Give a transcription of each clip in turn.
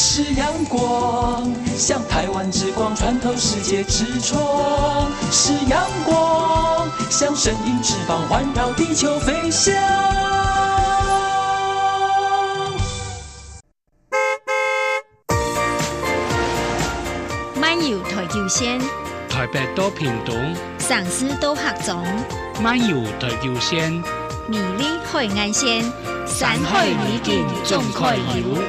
是阳光，像台湾之光穿透世界之窗；是阳光，像神鹰翅膀环绕地球飞翔。漫游台球线，台北多屏东，上司多客种。漫游台球线，美丽海岸线，山海美景总可游。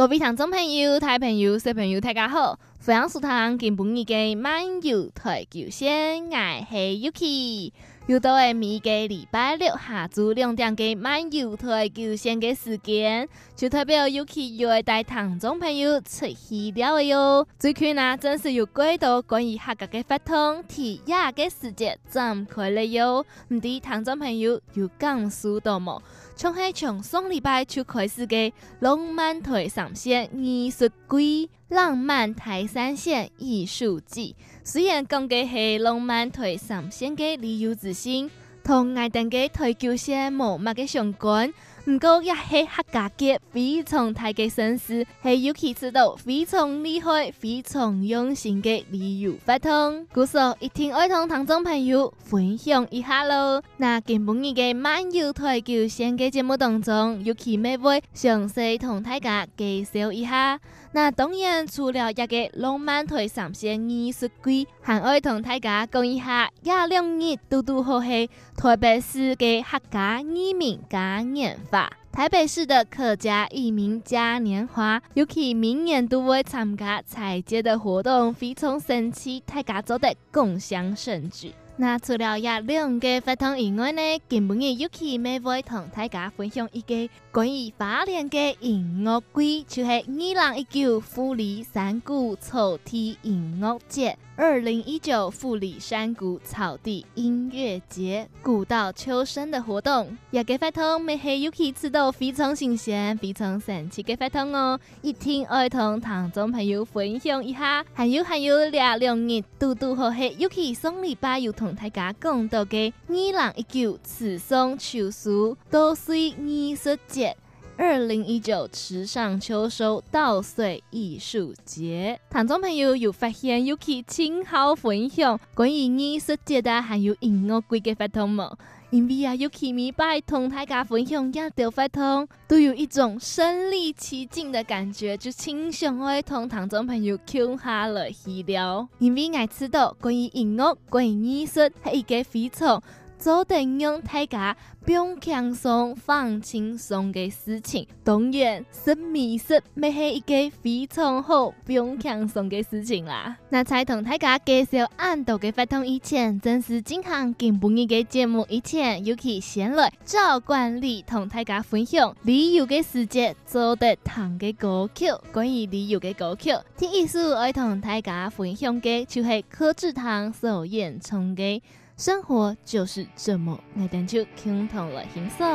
各位听众朋友、大朋友、小朋友，大家好！欢迎收听今晡日嘅漫游台球线，我是 Yuki。又到了每个礼拜六下昼两点嘅漫游台球线嘅时间，就代表有去又会带听众朋友出去了哟。最近呢，真是有几多关于客家嘅活动、体验嘅世界展开了哟。唔知听众朋友有感受到冇？从系从上礼拜就开始嘅浪漫台上线艺术季、浪漫台三线艺术季，虽然讲嘅系浪漫台三线嘅旅游之星，同爱登嘅台球线冇乜嘅相关。唔过也系客家嘅非常大嘅盛事，系尤其知道非常厉害、非常用心嘅旅游活动。故说一定爱同听众朋友分享一下喽。那今晡日嘅漫游台球线嘅节目当中，尤其咩会详细同大家介绍一下。那当然除了一个浪漫台三线艺术季，还爱同大家讲一下廿两日嘟嘟好系台北市的客家移民嘉年华。台北市的客家移民嘉年华，尤其明年都会参加采节的活动，非常神奇，大家做得共享盛举。那除了廿两个活动以外呢，今晡日尤其咩会同大家分享一个关于花莲的音乐季，就是二零一九富里山谷草地音乐节。二零一九富里山谷草地音乐节，古道秋生的活动，也给发通没黑 Yuki 吃到非常新鲜、非常神奇嘅发通哦！一听爱同听众朋友分享一下，还有还有两两日嘟嘟和黑 Yuki 上礼拜又同大家共到嘅二零一九池上秋收稻穗艺术节。二零一九池上秋收稻穗艺术节，听众朋友有发现 Yuki 亲好分享关于艺术节的还有音乐季嘅活动吗？因为啊，Yuki 明白同大家分享一条发通，都有一种身临其境的感觉，就亲想爱同听众朋友 Q 下来去聊。因为我知道关于音乐、关于艺术系一个非常。做得让大家不用轻松放轻松的事情，当然是美食，咪系一个非常好不用轻松的事情啦。那在同大家介绍俺度嘅活动以前，正式进行今晡日嘅节目以前，尤其先来赵冠礼同大家分享旅游嘅世界做得糖嘅歌曲。关于旅游嘅歌曲，第一首爱同大家分享嘅就系柯志棠所演唱嘅。生活就是这么，爱听就倾听了轻松。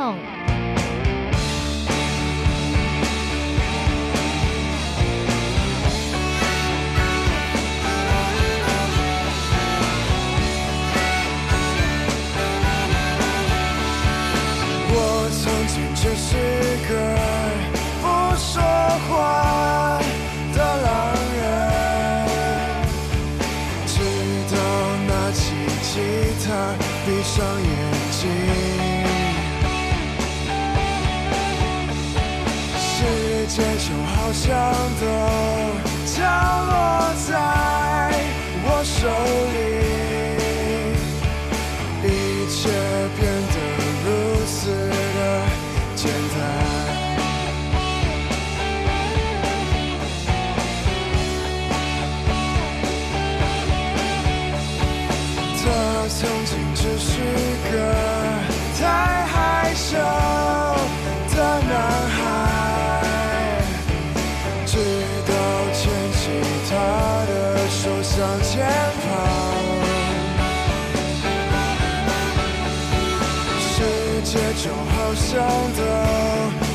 我曾经就是就好像都降落在我手里，世界就好像都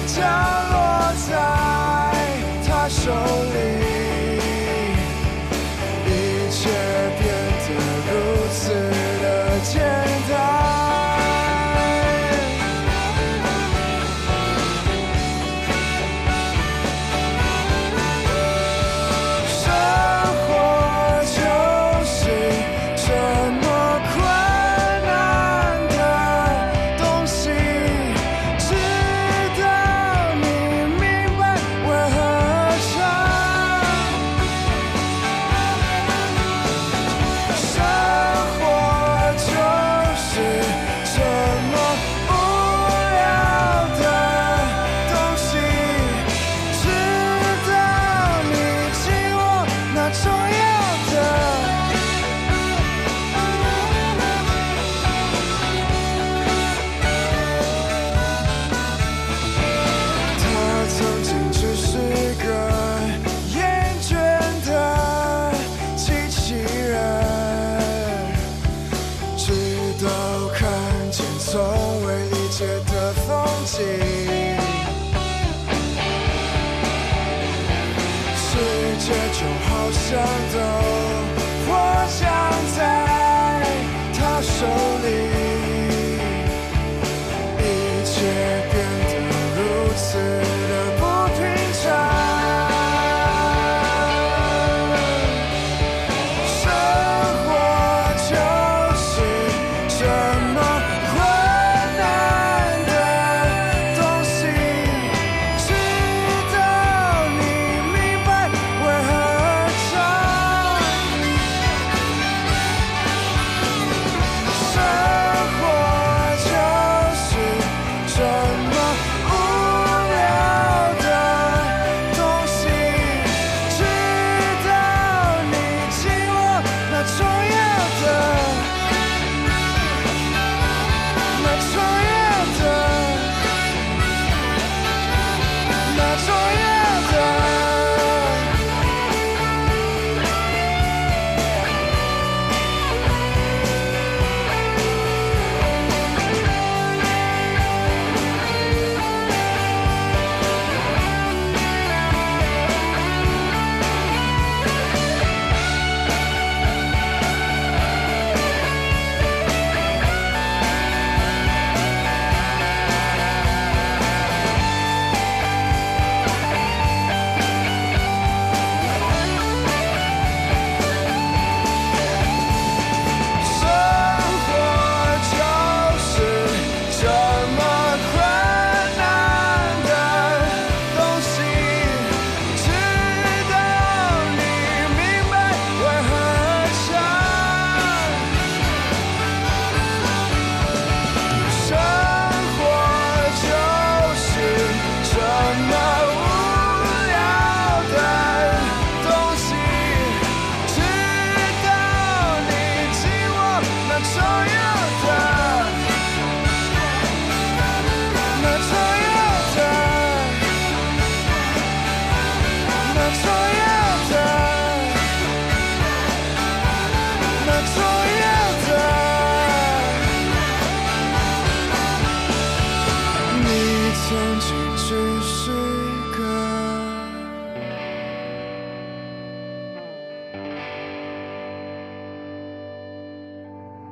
降落在他手里，一切变得如此的简单。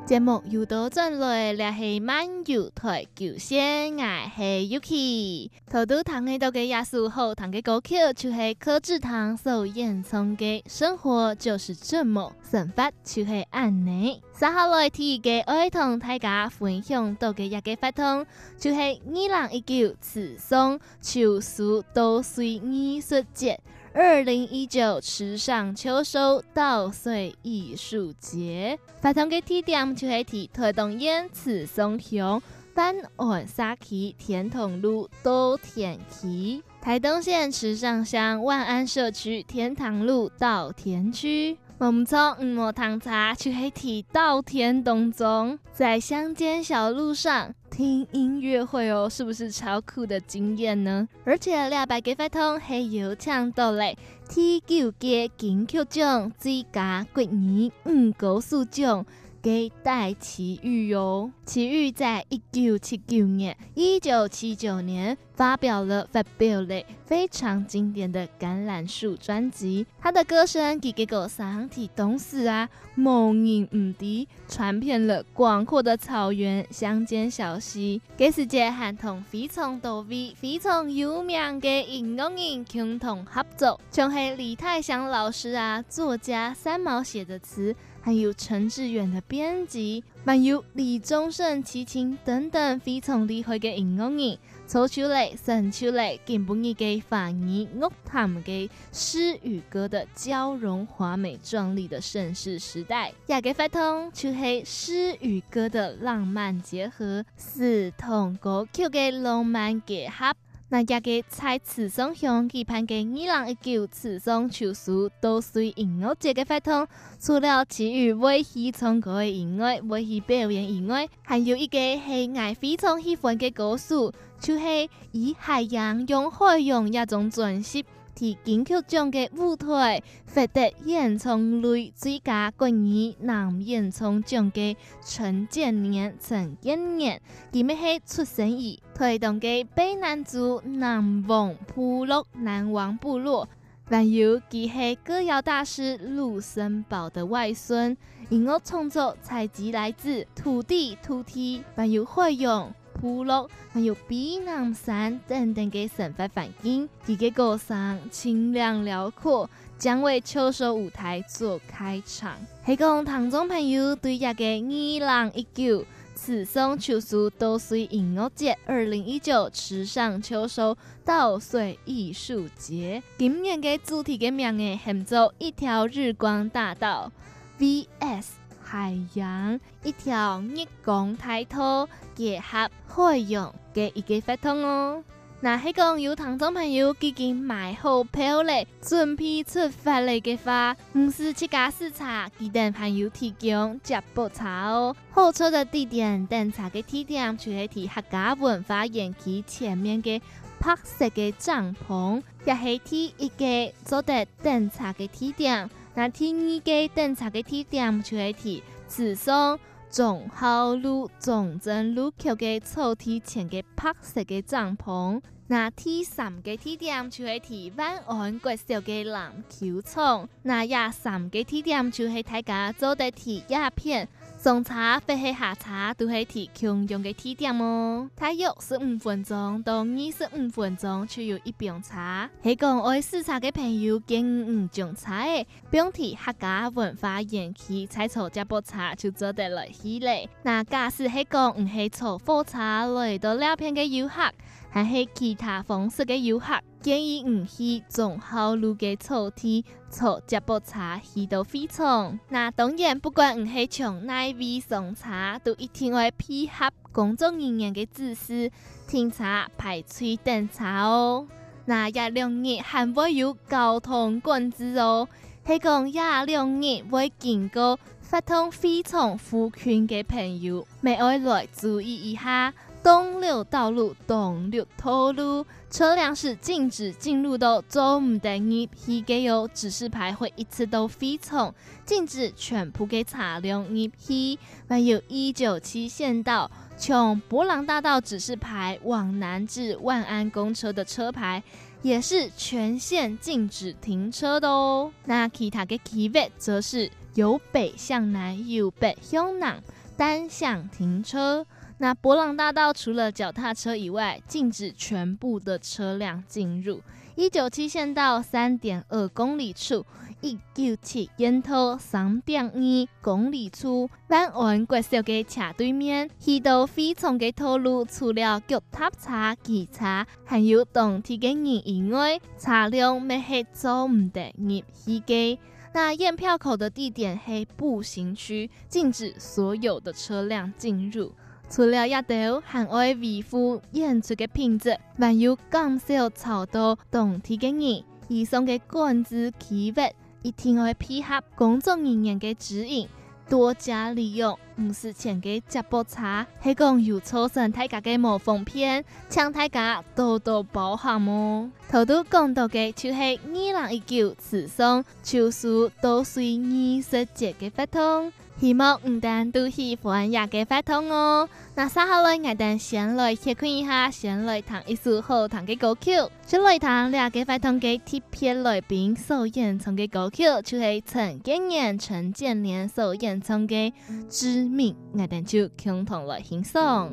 节目又到转来，联系漫游台九线，爱系 Yuki。头都弹嘅到嘅亚叔后弹嘅歌曲，就系柯智棠所演唱嘅《生活就是这么生发》，就系安尼。接下来提嘅爱同大家分享到嘅一个活动，就系二零一九池上秋收稻穗艺术节。二零一九池上秋收稻穗艺术节，发通嘅地点就系提台东县池上乡办案社区天同路稻田区，台东县池上乡万安社区天堂路稻田区。我们从五毛汤茶去黑体稻田当中，在乡间小路上。听音乐会哦，是不是超酷的经验呢？而且两百几块通还有抢到嘞，T 九街金曲奖最佳国语女歌素奖给戴奇遇哟。奇遇在一九七九年、一九七九年发表了发表了非常经典的《橄榄树》专辑，他的歌声给给个上体东势啊，梦影唔敌，传遍了广阔的草原、乡间小溪。给世界喊同非常多位、非常有名的音乐人共同合作，像系李泰祥老师啊，作家三毛写的词。还有陈志远的编辑，还有李宗盛、齐秦等等非常厉害的音乐人，做出来、生出来，根本一个华语乐坛嘅诗与歌的交融华美壮丽的盛世时代。也个发通就系诗与歌的浪漫结合，诗同歌曲嘅浪漫结合。那家个在池上乡举办的二零一九池上秋收稻穗音乐节嘅活动，除了其余会去唱歌的音乐，会去表演以外，还有一个系爱非常喜欢嘅歌手，就是以海洋用海洋一种转型。提金曲奖的舞台，获得演唱类最佳国语男演唱奖的陈建年、陈建年，佢们系出生于台东嘅卑南族南王部落，南王部落，还有佢系歌谣大师卢森堡的外孙，音乐创作采集来自土地、土地，还有会用。部落还有避难山等等嘅生活环境，佢嘅歌声清亮辽阔，将为秋收舞台做开场。系讲听众朋友对一个二零一九池上秋收稻穗音乐节二零一九池上秋收稻穗艺术节，今年嘅主题嘅名嘅叫做一条日光大道 VS。海洋一条日光大道结合海洋嘅一个活动哦。那系讲有听众朋友已经买好票咧，准备出发嚟嘅话，唔是七家四茶，记得朋友提供接驳车哦。候车的地点等茶嘅地点，就系喺客家文化园区前面嘅白色嘅帐篷，也系第一个做得等茶嘅地点。那第二个等车嘅地点就系喺池上忠孝路中正路口的草地前的白色嘅帐篷。那第三个地点就系喺万安国小嘅篮球场。那第三个地点就系大家做得睇鸦片。上茶或系下茶都系提供用嘅地点哦。大约十五分钟到二十五分钟就有一瓶茶。系讲爱试茶嘅朋友，建议唔种茶诶，不用提客家文化园区采草接驳茶就做得来起嚟。那假使系讲唔系坐火车来到两边嘅游客，还系其他方式嘅游客。建议唔去忠孝路嘅草地坐接驳车去到飞冲。那当然，不管唔系从哪位上车，都一定会配合工作人员嘅指示停车排队等车哦。那一两日还会有交通管制哦，系讲一两日会经过发通飞冲附近嘅朋友，咪爱来注意一下。东六道路、东六头路，车辆是禁止进入的，做唔得入去嘅有指示牌会一次都飞冲，禁止全部嘅车辆入去。还有一九七县道，从博朗大道指示牌往南至万安公车的车牌，也是全线禁止停车的哦。那其他嘅区域则是由北向南，由北向南单向停车。那博朗大道除了脚踏车以外，禁止全部的车辆进入。一九七县道三点二公里处，一九七烟头三点二公里处，万安国小街斜对面，去到飞冲嘅道路，除了脚踏车、机车，还有当地嘅人以外，车辆咪系做唔得入去嘅。那验票口的地点系步行区，禁止所有的车辆进入。除了一道还爱维护演出的品质，还有减少超多当地的人，以上的管制区域一定会配合工作人员的指引，多加利用五十钱的接驳车，系讲有造成大家的无方片，请大家多多包涵哦。头都讲到的就系二零一九池上秋收稻穗艺术节的活动。希望唔但都喜欢也个发通哦。那稍后来，我等先来去看一下，先来弹一首好听嘅歌曲。先来弹两个发通嘅特别来宾所演唱嘅歌曲，就系陈建年、陈建年所演唱嘅《知命》，我等就共同来欣赏。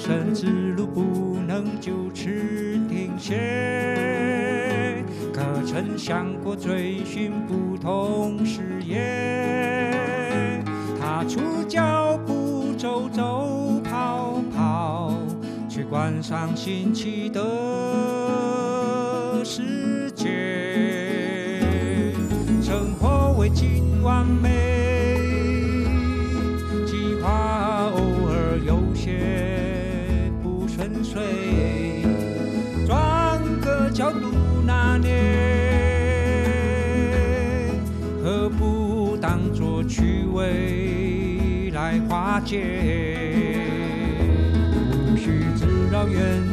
人生之路不能就此停歇可曾想过追寻不同事业踏出脚步走走跑跑去观赏新奇的世界生活未尽完美。无须自找冤。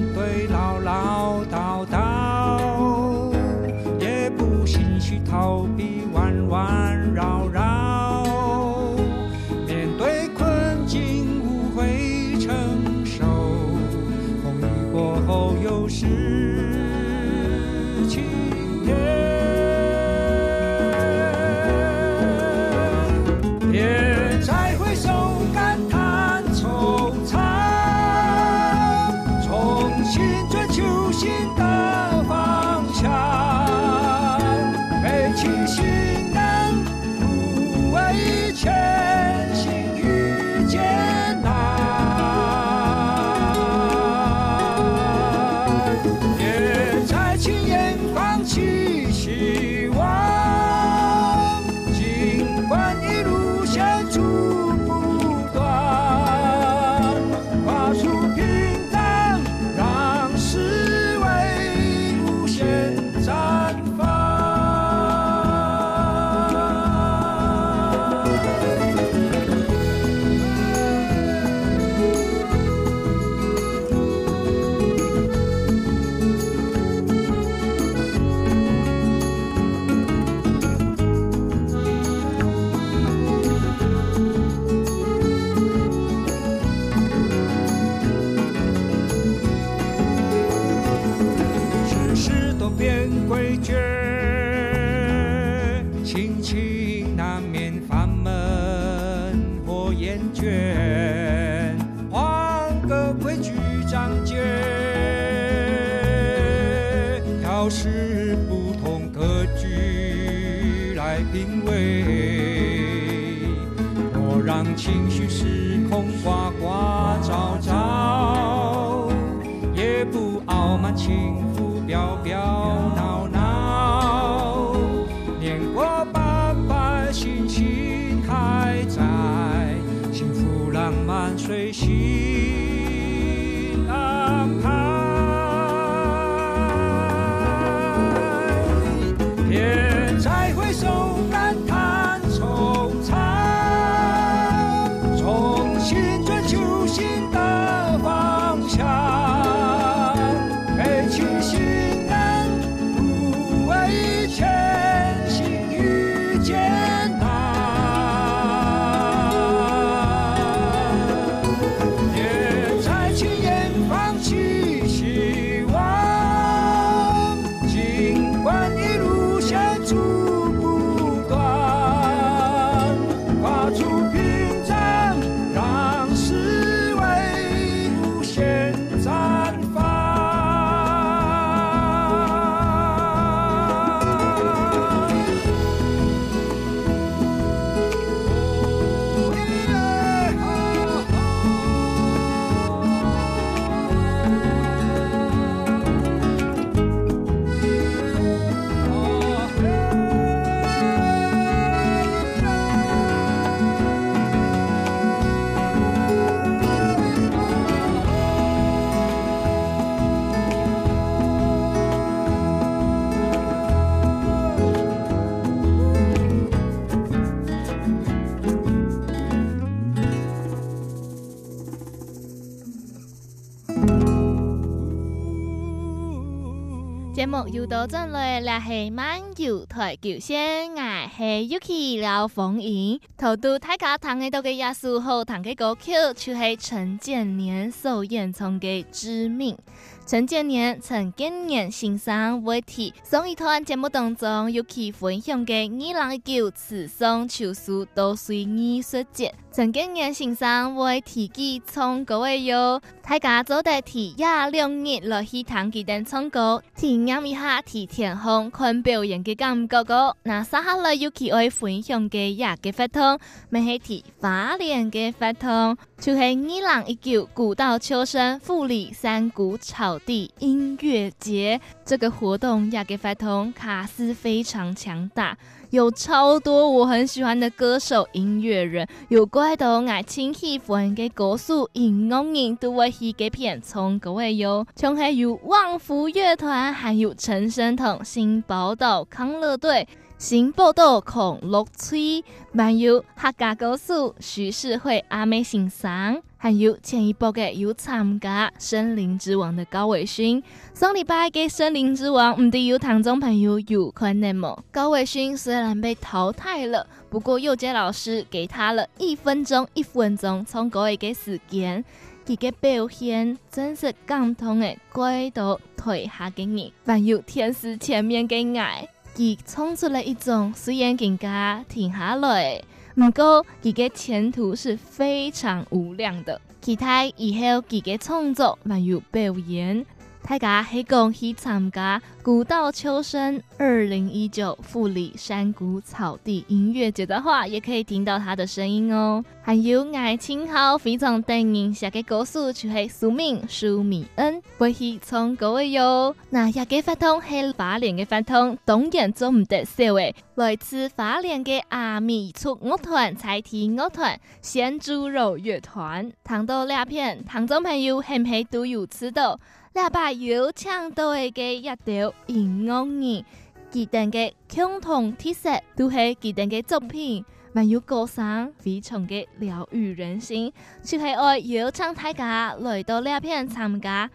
Một 进来，那是慢摇台球 lời Uki 聊方 Yuki. 头都太家谈起都给压缩好，谈起歌曲就系陈建年首演从个知名。陈建年曾经年先生媒体，综一段节目当中尤其分享嘅二人一九此生求事都随艺术节。陈建年先生媒体记从各位哟，大家做代提廿两日落去谈记等唱歌，体验一下提天空看表演的感觉，那沙下来尤其会分享嘅也嘅发。动，咪系提花莲嘅活动，就系二零一九古道秋声富里山谷草地音乐节。这个活动，亚给法通卡司非常强大，有超多我很喜欢的歌手、音乐人，有怪多爱听喜欢的歌手、音乐人都会去给片从各位有，像还有旺福乐团，还有陈升彤、新宝岛康乐队。新报道孔乐翠，还有客家歌手徐世慧阿妹先生，还有前一波的有参加《森林之王》的高伟勋。上礼拜嘅《森林之王》唔知有听众朋友有看到吗？高伟勋虽然被淘汰了，不过佑杰老师给他了一分钟，一分钟从各位嘅时间，佢嘅表现真是感动诶，怪到退下给你，还有天使前面嘅爱。佢创出了一种虽然更加停下来，不过佢嘅前途是非常无量的。期待以后佢嘅创作还有表演。大家系讲去参加古道秋声二零一九富里山谷草地音乐节的话，也可以听到他的声音哦。还有爱情号非常电影下嘅歌手就系苏敏苏米恩，会去唱歌嘅哟。那下个发通系花莲嘅发通，当然做唔得少诶。来自花莲嘅阿米族乐团、彩体乐团、咸猪肉乐团，糖豆两片，听众朋友系唔系都有吃到？两把有抢到嘅一条音乐人，佢哋嘅共同特色都系佢哋嘅作品，还有歌声非常嘅疗愈人心。就系爱邀请大家来到两片参加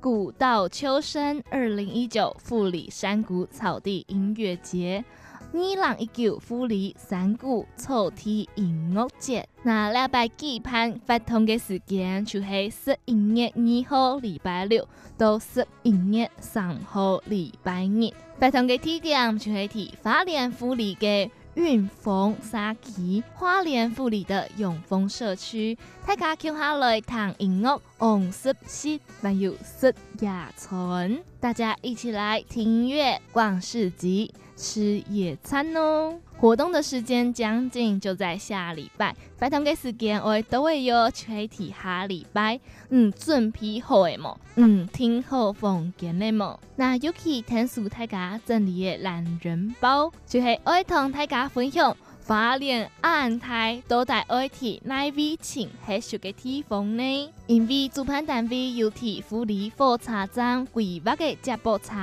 古道秋声二零一九富里山谷草地音乐节。二零一九富里山谷草地音乐节，那礼拜举办发通嘅时间就系十一月二号礼拜六。到十一月三号礼拜日。发通嘅地点就系提花莲富里嘅云峰社区，花莲富里的永丰社区。大家接下来听音乐，红色系还有色雅村，大家一起来听音乐，逛市集。吃野餐哦！活动的时间将近就在下礼拜，发通嘅时间我都会有具体下礼拜。嗯，准备好诶么？嗯，听好房间诶么？那尤其听书大家整理嘅懒人包，就是爱同大家分享花莲安泰都在爱提奈位请系属嘅地方呢？因为主办单位有提富里火车站规划嘅接驳车。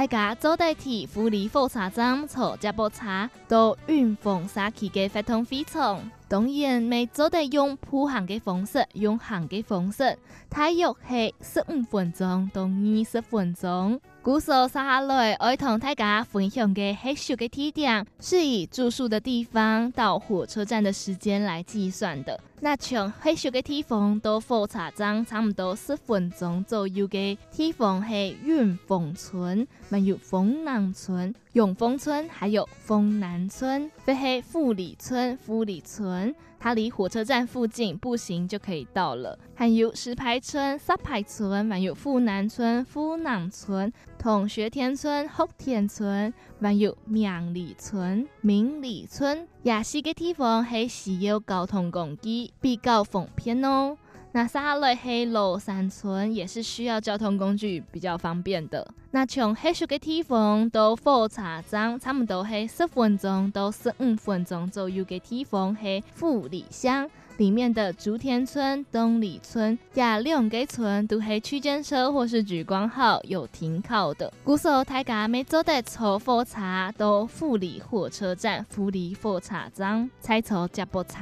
大家做代替富里火车站坐接驳车到云峰社区的发通飞场，当然每做得用步行的方式，用行的方式，大约是十五分钟到二十分钟。故事接下来，我同大家分享嘅系数嘅地点，是以住宿的地方到火车站的时间来计算的。那从黑秀嘅地方到火车站差不多十分钟左右嘅地方系云峰村，还有丰南村、永丰村，还有丰南村，非系富里村、富里村，它离火车站附近步行就可以到了。还有石牌村、沙排村，还有富南村、富南村、同学田村、福田村，还有明里村、明里村。亚西个地方系需要交通工具比较方便哦。那下来系罗山村，也是需要交通工具比较方便的。那从黑树嘅地方到火车站，差不多系十分钟到十五分钟左右嘅地方系富里乡。里面的竹田村、东里村、亚两个村都系区间车或是莒光号有停靠的。故说大家没坐得坐火车到富里火车站、富里火车站才坐接驳车。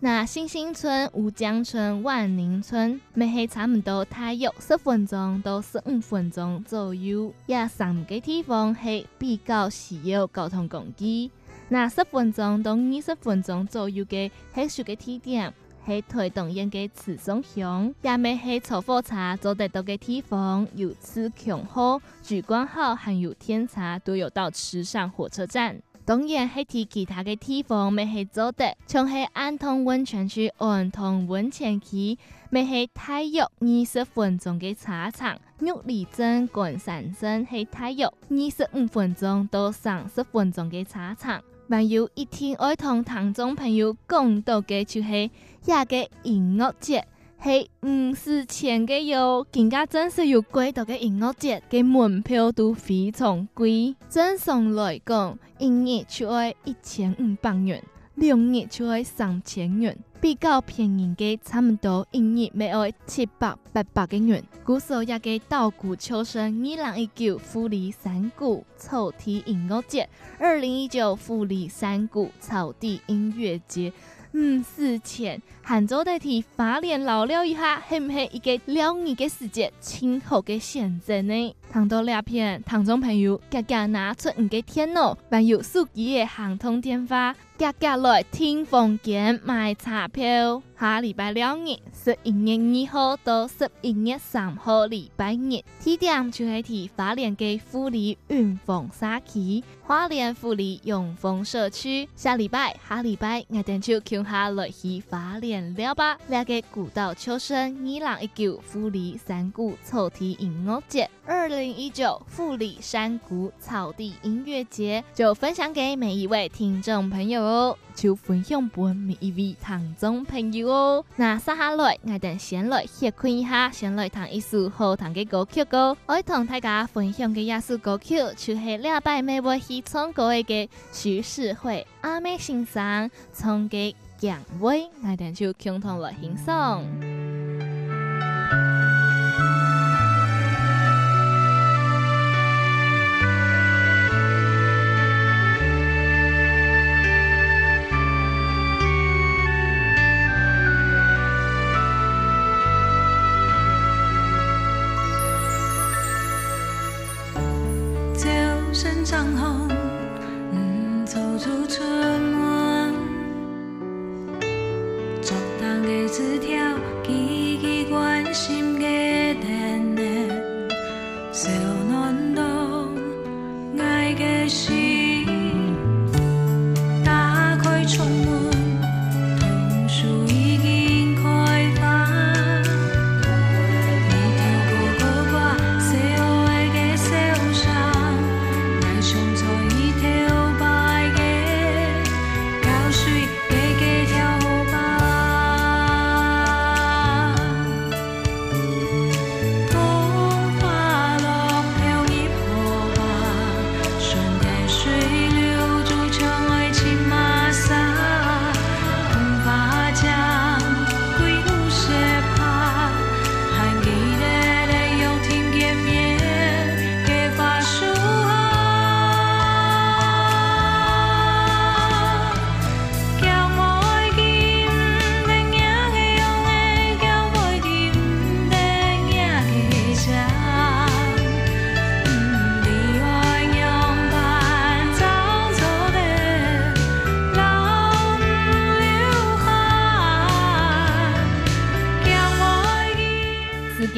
那新兴村、乌江村、万宁村，每系差唔多大约十分钟到十五分钟左右。亚三个地方是比较需要交通工具。那十分钟到二十分钟左右嘅系属个地点。系推动应该持松乡，也咪系坐火车走得到嘅地方，有此强好，景观好，还有天茶都有到池上火车站。当然系提其他嘅地方咪系走得，像系安通温泉区、安通温泉区，咪系大约二十分钟嘅车程。玉里镇、关山镇系大约二十五分钟到三十分钟嘅车程。还有一天爱同听众朋友讲到嘅就系一个音乐节，系五四千嘅哟，更加真是有贵度嘅音乐节，嘅门票都非常贵。正常来讲，一年就要一千五百元，两日就要三千元。比较便宜的，差不多一日没要七百八百嘅元。古时候也给稻谷秋声，二零一九富里山谷草地音乐节，二零一九富里山谷草地音乐节，五四千，杭州代替花莲老了一下，是不是一个两日的时间，亲口嘅选择呢？谈到两片，听众朋友，家家拿出你嘅电脑，还有手机嘅行通电话。格格来听风间买车票，下礼拜两日，十一月二号到十一月三号礼拜日，地点就系提花莲嘅富里云峰沙区，花莲富里永丰社区。下礼拜，下礼拜，我哋就共下来去花莲了吧。两个古道秋声，二零一九富里山谷草地音乐节，二零零一九富里山谷草地音乐节，就分享给每一位听众朋友哦。就分享俾每一位听众朋友哦。那接下来，我哋先来歇看一下，先来弹一首好听嘅歌曲歌。我同大家分享嘅一首歌曲，就系两百美位去唱歌嘅徐世慧阿妹先生唱嘅《姜味》，我哋就共同来欣赏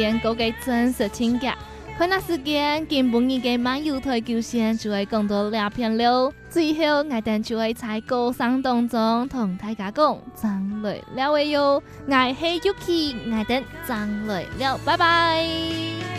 赏。个个真实情感，看那时间，根本一个漫游台球线就会更多两片了。最后，我哋就会在歌声当中同大家讲，张来了喂哟，我系 Yuki，我等张来了，拜拜。